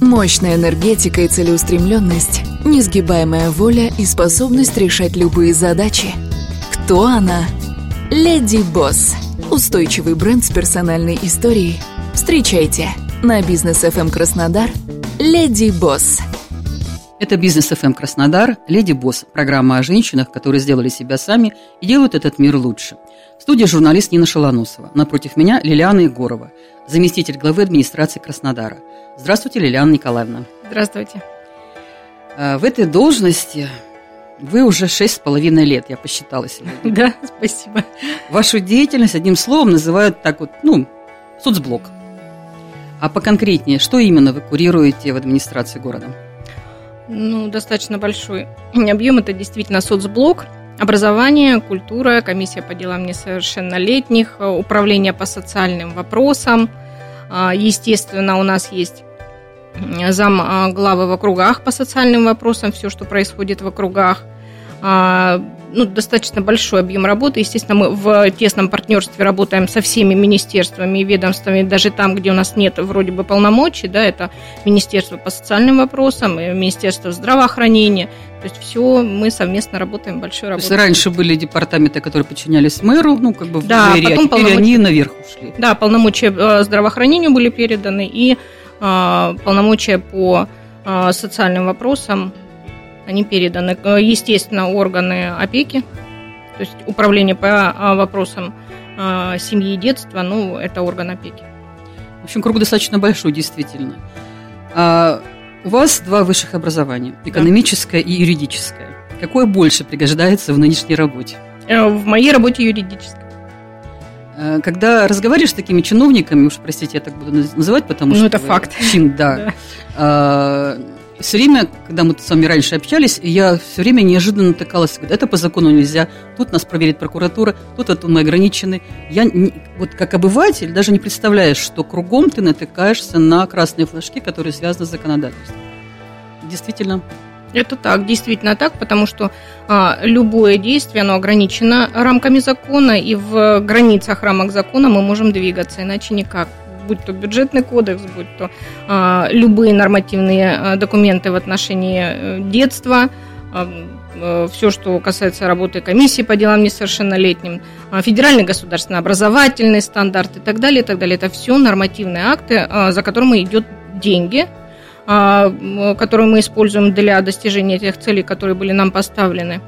Мощная энергетика и целеустремленность, несгибаемая воля и способность решать любые задачи. Кто она? Леди Босс. Устойчивый бренд с персональной историей. Встречайте на бизнес FM Краснодар Леди Босс. Это «Бизнес ФМ Краснодар», «Леди Босс», программа о женщинах, которые сделали себя сами и делают этот мир лучше. В студии журналист Нина Шалоносова. Напротив меня Лилиана Егорова, заместитель главы администрации Краснодара. Здравствуйте, Лилиана Николаевна. Здравствуйте. А, в этой должности вы уже шесть с половиной лет, я посчитала сегодня. Да, спасибо. Вашу деятельность одним словом называют так вот, ну, соцблок. А поконкретнее, что именно вы курируете в администрации города? Ну, достаточно большой объем. Это действительно соцблок. Образование, культура, комиссия по делам несовершеннолетних, управление по социальным вопросам. А, естественно, у нас есть зам а, главы в округах по социальным вопросам, все, что происходит в округах. А, ну, достаточно большой объем работы. Естественно, мы в тесном партнерстве работаем со всеми министерствами и ведомствами, даже там, где у нас нет вроде бы полномочий, да, это Министерство по социальным вопросам, Министерство здравоохранения. То есть все мы совместно работаем большой работой. То есть раньше были департаменты, которые подчинялись мэру, ну как бы в да, мэрии, потом а теперь полномочия... они наверх ушли. Да, полномочия э, здравоохранению были переданы и э, полномочия по э, социальным вопросам они переданы. Естественно, органы опеки, то есть управление по а, вопросам а, семьи и детства, ну, это орган опеки. В общем, круг достаточно большой, действительно. А у вас два высших образования, экономическое да. и юридическое. Какое больше пригождается в нынешней работе? Э, в моей работе юридическое. Когда разговариваешь с такими чиновниками, уж простите, я так буду называть, потому ну, что... Ну, это факт. Чин, да. да все время, когда мы с вами раньше общались, я все время неожиданно натыкалась, это по закону нельзя, тут нас проверит прокуратура, тут это мы ограничены. Я не, вот как обыватель даже не представляешь, что кругом ты натыкаешься на красные флажки, которые связаны с законодательством. Действительно. Это так, действительно так, потому что а, любое действие, оно ограничено рамками закона, и в границах рамок закона мы можем двигаться, иначе никак будь то бюджетный кодекс, будь то а, любые нормативные а, документы в отношении э, детства, а, э, все, что касается работы комиссии по делам несовершеннолетним, федеральный государственный образовательный стандарт и так далее, и так далее. Это все нормативные акты, за которыми идет деньги, которые мы используем для достижения тех целей, которые были нам поставлены.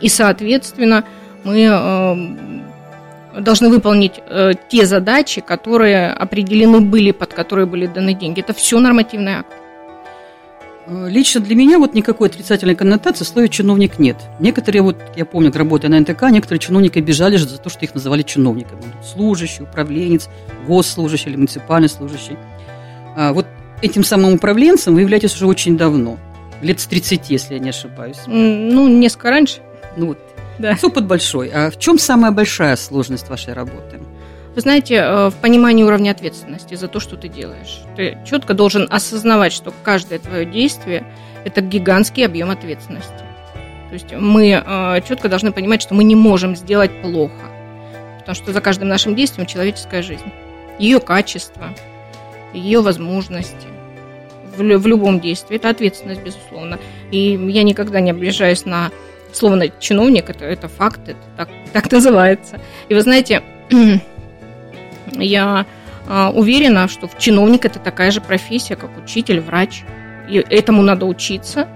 И, соответственно, мы должны выполнить э, те задачи, которые определены были, под которые были даны деньги. Это все нормативный акт. Э, лично для меня вот никакой отрицательной коннотации в слове чиновник нет. Некоторые, вот я помню, работая на НТК, некоторые чиновники обижались за то, что их называли чиновниками. Служащий, управленец, госслужащий или муниципальный служащий. А вот этим самым управленцем вы являетесь уже очень давно. Лет с 30, если я не ошибаюсь. Ну, несколько раньше. Ну вот, да. Опыт большой. А в чем самая большая сложность вашей работы? Вы знаете, э, в понимании уровня ответственности за то, что ты делаешь. Ты четко должен осознавать, что каждое твое действие – это гигантский объем ответственности. То есть мы э, четко должны понимать, что мы не можем сделать плохо. Потому что за каждым нашим действием человеческая жизнь. Ее качество, ее возможности в, в любом действии. Это ответственность, безусловно. И я никогда не обижаюсь на словно чиновник, это, это факт, это так, так называется. И вы знаете, я а, уверена, что чиновник это такая же профессия, как учитель, врач. И этому надо учиться,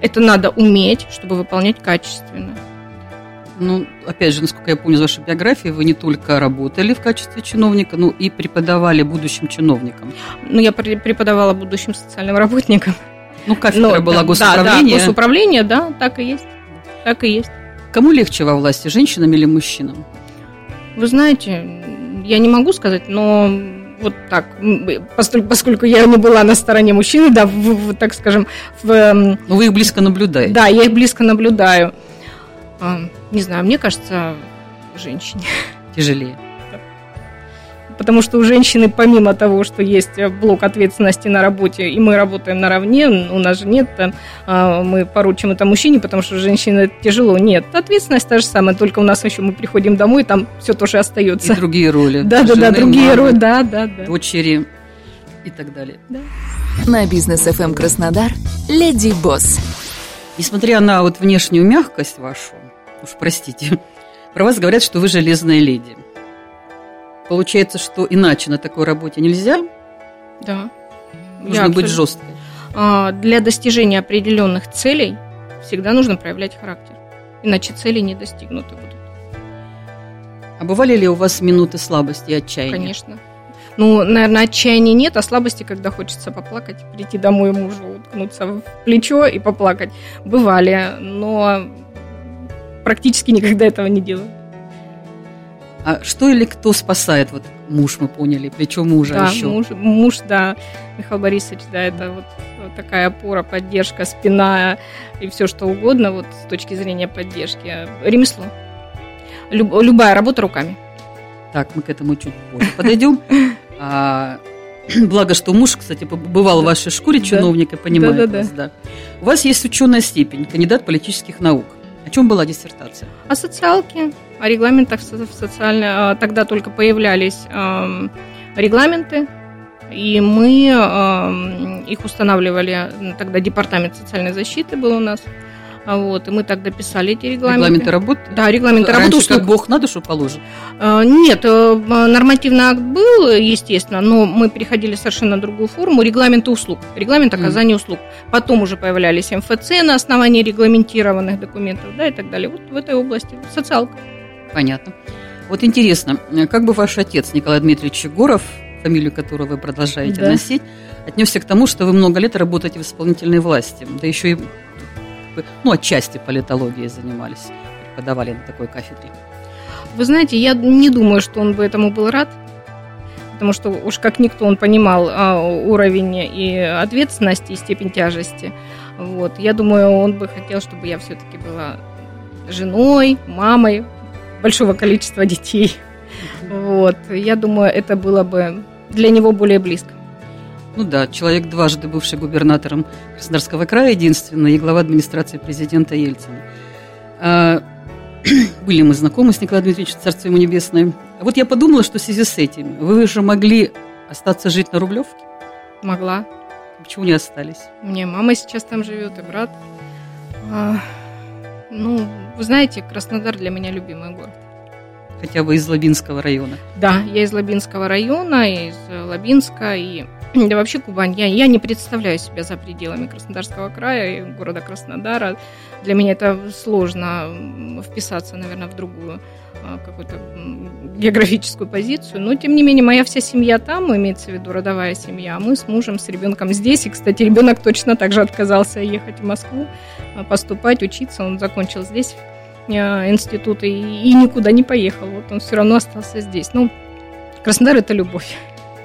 это надо уметь, чтобы выполнять качественно. Ну, опять же, насколько я помню из вашей биографии, вы не только работали в качестве чиновника, но и преподавали будущим чиновникам. Ну, я преподавала будущим социальным работникам. Ну, кафедра но, была да, госуправления. Да, да, госуправление, да, так и есть. Так и есть. Кому легче во власти, женщинам или мужчинам? Вы знаете, я не могу сказать, но вот так, поскольку, я не была на стороне мужчины, да, в, в, так скажем, в... Но вы их близко наблюдаете. Да, я их близко наблюдаю. Не знаю, мне кажется, женщине. Тяжелее. Потому что у женщины, помимо того, что есть блок ответственности на работе, и мы работаем наравне, у нас же нет, там, а, мы поручим это мужчине, потому что женщине тяжело. Нет, ответственность та же самая, только у нас еще мы приходим домой, там все тоже остается. И другие роли. Да, да, да, другие роли, да, да, да. Дочери и так далее. Да. На бизнес FM эм Краснодар Леди Босс. Несмотря на вот внешнюю мягкость вашу, уж простите, про вас говорят, что вы железная леди. Получается, что иначе на такой работе нельзя? Да. Нужно Я быть абсолютно... жесткой. А, для достижения определенных целей всегда нужно проявлять характер. Иначе цели не достигнуты будут. А бывали ли у вас минуты слабости и отчаяния? Конечно. Ну, наверное, отчаяния нет, а слабости, когда хочется поплакать, прийти домой мужу, уткнуться в плечо и поплакать. Бывали, но практически никогда этого не делаю. А что или кто спасает? Вот муж, мы поняли, плечо мужа да, еще. Муж, муж, да, Михаил Борисович, да, это вот, такая опора, поддержка, спина и все что угодно вот с точки зрения поддержки. Ремесло. Люб, любая работа руками. Так, мы к этому чуть позже подойдем. А, благо, что муж, кстати, побывал в вашей шкуре чиновника, да. понимает да, да, вас, да. У вас есть ученая степень, кандидат политических наук. О чем была диссертация? О социалке, о регламентах в социальной. А, тогда только появлялись регламенты, и мы их устанавливали, тогда департамент социальной защиты был у нас, вот, и мы тогда писали эти регламенты. Регламенты работы? Да, регламенты Раньше работы. как Бог на душу положит? А, нет, э, нормативный акт был, естественно, но мы переходили совершенно другую форму. Регламенты услуг, регламент оказания mm. услуг. Потом уже появлялись МФЦ на основании регламентированных документов, да, и так далее. Вот в этой области социалка. Понятно. Вот интересно, как бы ваш отец Николай Дмитриевич Егоров, фамилию которого вы продолжаете да. носить, отнесся к тому, что вы много лет работаете в исполнительной власти, да еще и ну, отчасти политологией занимались, преподавали на такой кафедре. Вы знаете, я не думаю, что он бы этому был рад, потому что уж как никто он понимал а, уровень и ответственности, и степень тяжести. Вот. Я думаю, он бы хотел, чтобы я все-таки была женой, мамой большого количества детей. Вот. Я думаю, это было бы для него более близко. Ну да, человек дважды бывший губернатором Краснодарского края, единственный, и глава администрации президента Ельцина. А, были мы знакомы с Николаем Дмитриевичем, Царство ему небесное. Вот я подумала, что в связи с этим вы же могли остаться жить на Рублевке? Могла. Почему не остались? У меня мама сейчас там живет, и брат. А, ну, вы знаете, Краснодар для меня любимый город. Хотя бы из Лабинского района? Да, я из Лабинского района, из Лабинска, и да вообще Кубань, я, я не представляю себя за пределами Краснодарского края и города Краснодара. Для меня это сложно вписаться, наверное, в другую а, какую-то географическую позицию. Но, тем не менее, моя вся семья там, имеется в виду родовая семья. Мы с мужем, с ребенком здесь. И, кстати, ребенок точно так же отказался ехать в Москву, а, поступать, учиться. Он закончил здесь а, институт и, и никуда не поехал. Вот он все равно остался здесь. Ну, Краснодар – это любовь.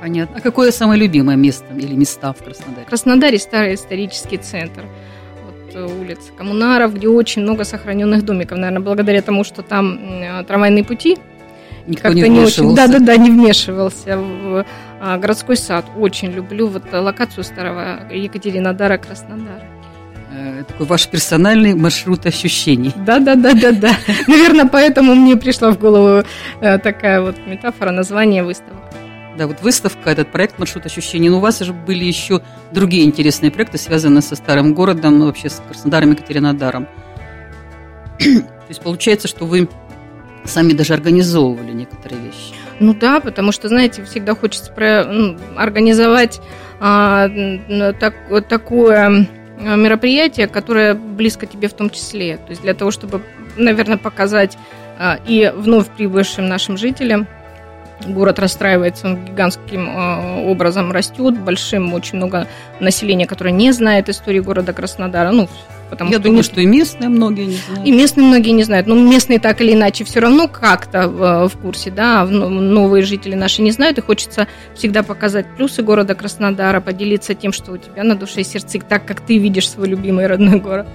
Понятно. А какое самое любимое место или места в Краснодаре? В Краснодаре старый исторический центр. Э, улица Коммунаров, где очень много сохраненных домиков. Наверное, благодаря тому, что там э, трамвайные пути. Никто не, не очень. Да, да, да, не вмешивался в а, городской сад. Очень люблю вот локацию старого Екатеринодара Краснодара э, такой ваш персональный маршрут ощущений. Да, да, да, да, да. Наверное, поэтому мне пришла в голову такая вот метафора названия выставок. Да, вот выставка, этот проект «Маршрут ощущений». Но у вас же были еще другие интересные проекты, связанные со старым городом, вообще с Краснодаром и Екатеринодаром. То есть получается, что вы сами даже организовывали некоторые вещи. Ну да, потому что, знаете, всегда хочется про, ну, организовать а, так, такое мероприятие, которое близко тебе в том числе. То есть для того, чтобы, наверное, показать а, и вновь прибывшим нашим жителям – Город расстраивается, он гигантским э, образом растет, большим, очень много населения, которое не знает истории города Краснодара. Ну, потому Я что думаю, не... что и местные многие не знают. И местные многие не знают. Но местные так или иначе все равно как-то в, э, в курсе, да, новые жители наши не знают, и хочется всегда показать плюсы города Краснодара, поделиться тем, что у тебя на душе и сердце, так как ты видишь свой любимый родной город.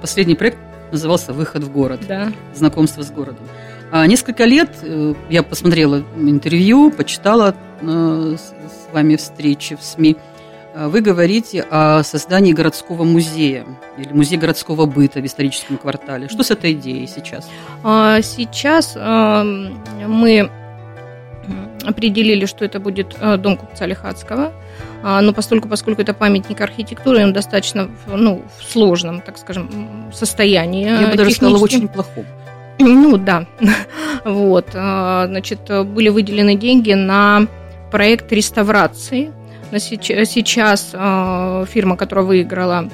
Последний проект назывался «Выход в город». Да. Знакомство с городом. А несколько лет э, я посмотрела интервью, почитала э, с вами встречи в СМИ. А вы говорите о создании городского музея или музея городского быта в историческом квартале. Что с этой идеей сейчас? А сейчас мы определили, что это будет э, дом купца Лихацкого. А, но поскольку, поскольку это памятник архитектуры, он достаточно ну, в сложном, так скажем, состоянии. Я бы даже сказала, очень плохом. Ну да, вот, а, значит, были выделены деньги на проект реставрации Сейчас а, фирма, которая выиграла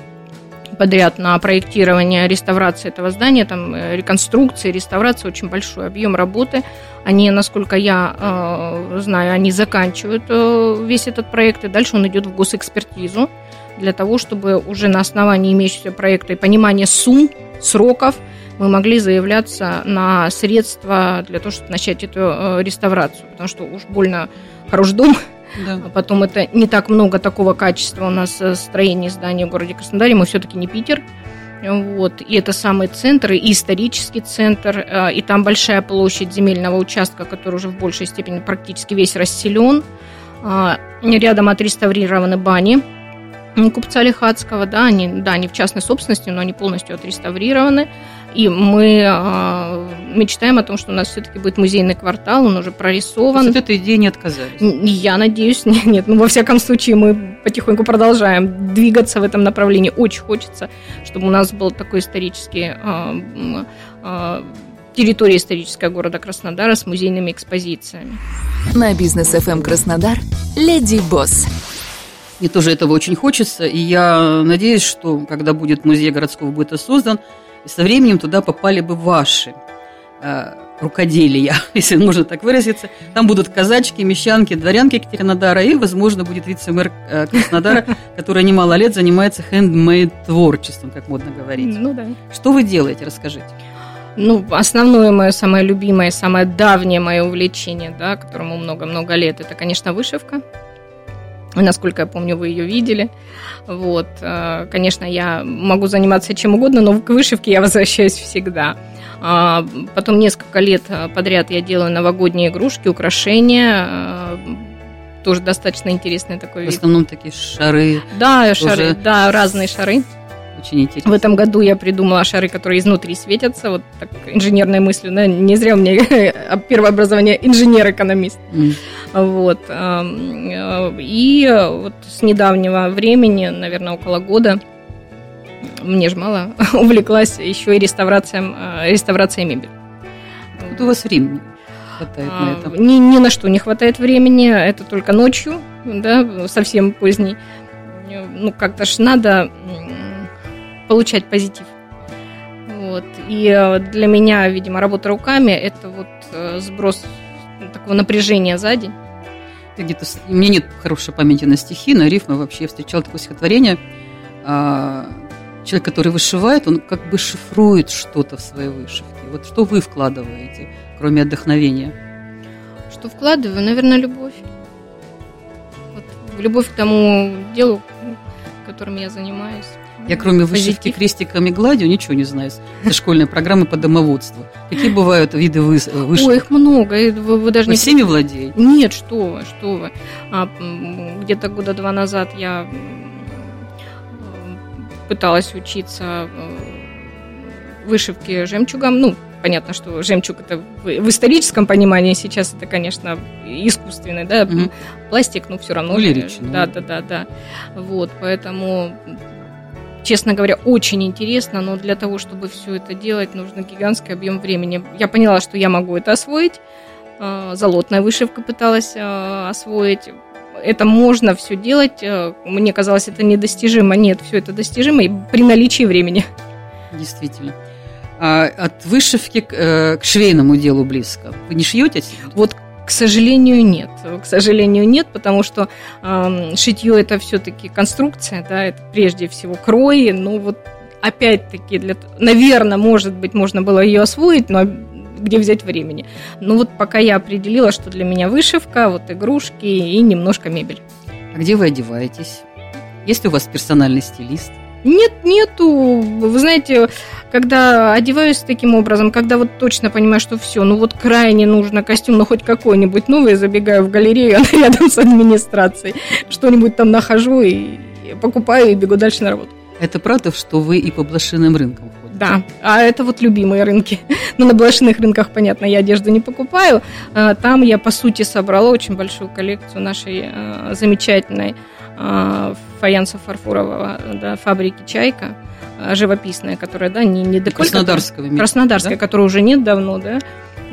подряд на проектирование реставрации этого здания, там э, реконструкции, реставрации, очень большой объем работы. Они, насколько я э, знаю, они заканчивают э, весь этот проект, и дальше он идет в госэкспертизу для того, чтобы уже на основании имеющегося проекта и понимания сумм, сроков мы могли заявляться на средства для того, чтобы начать эту э, реставрацию, потому что уж больно хорош дом, да. А потом это не так много такого качества у нас э, строение здания в городе Краснодаре. Мы все-таки не Питер. Вот. И это самый центр, и исторический центр, э, и там большая площадь земельного участка, который уже в большей степени практически весь расселен. А, рядом отреставрированы бани купца Лихацкого, да, они, да, они в частной собственности, но они полностью отреставрированы. И мы э, мечтаем о том, что у нас все-таки будет музейный квартал, он уже прорисован. от этой идеи не отказались? Я надеюсь, нет, нет. Ну, во всяком случае, мы потихоньку продолжаем двигаться в этом направлении. Очень хочется, чтобы у нас был такой исторический э, э, территория исторического города Краснодара с музейными экспозициями. На бизнес FM Краснодар Леди Босс. Мне тоже этого очень хочется, и я надеюсь, что когда будет музей городского быта создан, и со временем туда попали бы ваши э, рукоделия, если можно так выразиться. Там будут казачки, мещанки, дворянки Екатеринодара, и, возможно, будет вице-мэр э, Краснодара, который немало лет занимается хендмейд творчеством, как модно говорить. Ну да. Что вы делаете, расскажите. Ну, основное мое, самое любимое, самое давнее мое увлечение, да, которому много-много лет, это, конечно, вышивка. Насколько я помню, вы ее видели. Вот. Э, конечно, я могу заниматься чем угодно, но к вышивке я возвращаюсь всегда. А, потом несколько лет подряд я делаю новогодние игрушки, украшения. Э, тоже достаточно интересный такой вид. В основном такие шары. Да, шары, да, разные шары. Очень интересно. В этом году я придумала шары, которые изнутри светятся, вот так инженерной мыслью. Да? Не зря у меня первое образование инженер-экономист. Mm. Вот. Э, и вот с недавнего времени, наверное, около года, мне же мало, увлеклась еще и реставрацией, э, реставрацией мебели. Вот у вас времени хватает на это? Ни, ни на что не хватает времени, это только ночью, да, совсем поздний. Ну, как-то ж надо получать позитив. Вот. И э, для меня, видимо, работа руками – это вот э, сброс такого напряжения за день. Где-то у меня нет хорошей памяти на стихи, на рифмы вообще. Я встречала такое стихотворение. А, человек, который вышивает, он как бы шифрует что-то в своей вышивке. Вот что вы вкладываете, кроме отдохновения? Что вкладываю? Наверное, любовь. Вот, любовь к тому делу, которым я занимаюсь. Я кроме вышивки крестиками гладью ничего не знаю. Это школьная программа по домоводству. Какие бывают виды вышивки? Ой, их много. Вы, вы даже вы не всеми владеете? Нет, что вы, что вы. А, где-то года два назад я пыталась учиться э, вышивке жемчугом. Ну, понятно, что жемчуг это в, историческом понимании сейчас это, конечно, искусственный, да, угу. пластик, но все равно. Лирично. Да, да, да, да. Вот, поэтому честно говоря, очень интересно, но для того, чтобы все это делать, нужно гигантский объем времени. Я поняла, что я могу это освоить. А, Золотная вышивка пыталась а, освоить. Это можно все делать. А, мне казалось, это недостижимо. Нет, все это достижимо и при наличии времени. Действительно. От вышивки э, к швейному делу близко. Вы не шьете? Вот к сожалению, нет. К сожалению, нет, потому что э, шитье это все-таки конструкция, да, это прежде всего крой. Ну вот опять-таки, для, наверное, может быть, можно было ее освоить, но где взять времени. Ну вот пока я определила, что для меня вышивка, вот игрушки и немножко мебель. А где вы одеваетесь? Есть ли у вас персональный стилист? Нет, нету. Вы знаете, когда одеваюсь таким образом, когда вот точно понимаю, что все, ну вот крайне нужно костюм, ну хоть какой-нибудь новый, забегаю в галерею, она рядом с администрацией, что-нибудь там нахожу и покупаю и бегу дальше на работу. Это правда, что вы и по блошиным рынкам ходите? Да, а это вот любимые рынки. Но на блошиных рынках, понятно, я одежду не покупаю. А, там я, по сути, собрала очень большую коллекцию нашей а, замечательной фаянсо-фарфорового да, фабрики «Чайка», живописная, которая, да, не, не деколь, Краснодарского. Краснодарская, да? которой уже нет давно, да.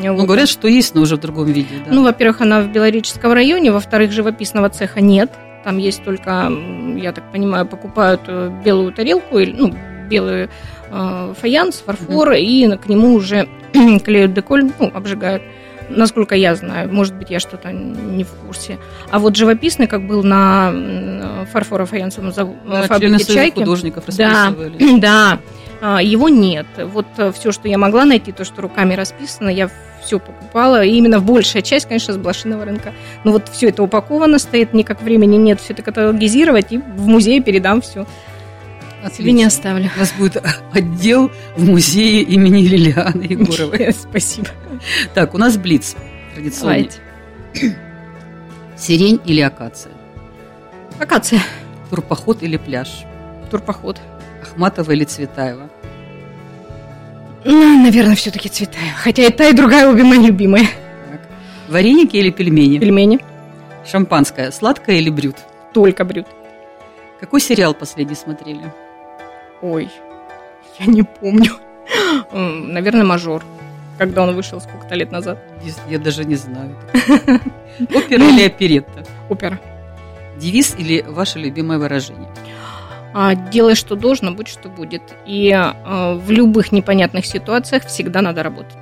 Ну, вот. говорят, что есть, но уже в другом виде. Да. Ну, во-первых, она в Белореческом районе, во-вторых, живописного цеха нет. Там есть только, я так понимаю, покупают э, белую тарелку, или, ну, белый э, фаянс, фарфор, mm-hmm. и к нему уже клеют деколь, ну, обжигают насколько я знаю. Может быть, я что-то не в курсе. А вот живописный, как был на фарфоро-фаянсовом зав... да, фабрике «Чайки». художников да, да, а, его нет. Вот э, все, что я могла найти, то, что руками расписано, я все покупала. И именно большая часть, конечно, с блошиного рынка. Но вот все это упаковано, стоит, никак времени нет все это каталогизировать, и в музей передам все. Отлично. Не оставлю. У нас будет отдел в музее имени Лилианы Егоровой. Спасибо. Так, у нас Блиц традиционный. Давайте. Сирень или акация? Акация. Турпоход или пляж? Турпоход. Ахматова или Цветаева? Ну, наверное, все-таки Цветаева. Хотя и та, и другая обе мои любимые. Так. Вареники или пельмени? Пельмени. Шампанское. Сладкое или брют? Только брют. Какой сериал последний смотрели? Ой, я не помню. Наверное, «Мажор», когда он вышел сколько-то лет назад. Я даже не знаю. Опера или оперетта? Опера. Девиз или ваше любимое выражение? А, Делай, что должно, будь, что будет. И а, в любых непонятных ситуациях всегда надо работать.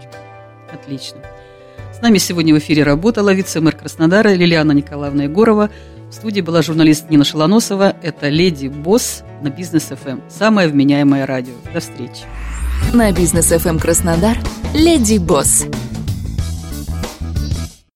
Отлично. С нами сегодня в эфире работала вице-мэр Краснодара Лилиана Николаевна Егорова. В студии была журналист Нина Шалоносова. Это «Леди Босс» на Бизнес ФМ. Эм. Самое вменяемое радио. До встречи. На Бизнес ФМ Краснодар «Леди Босс».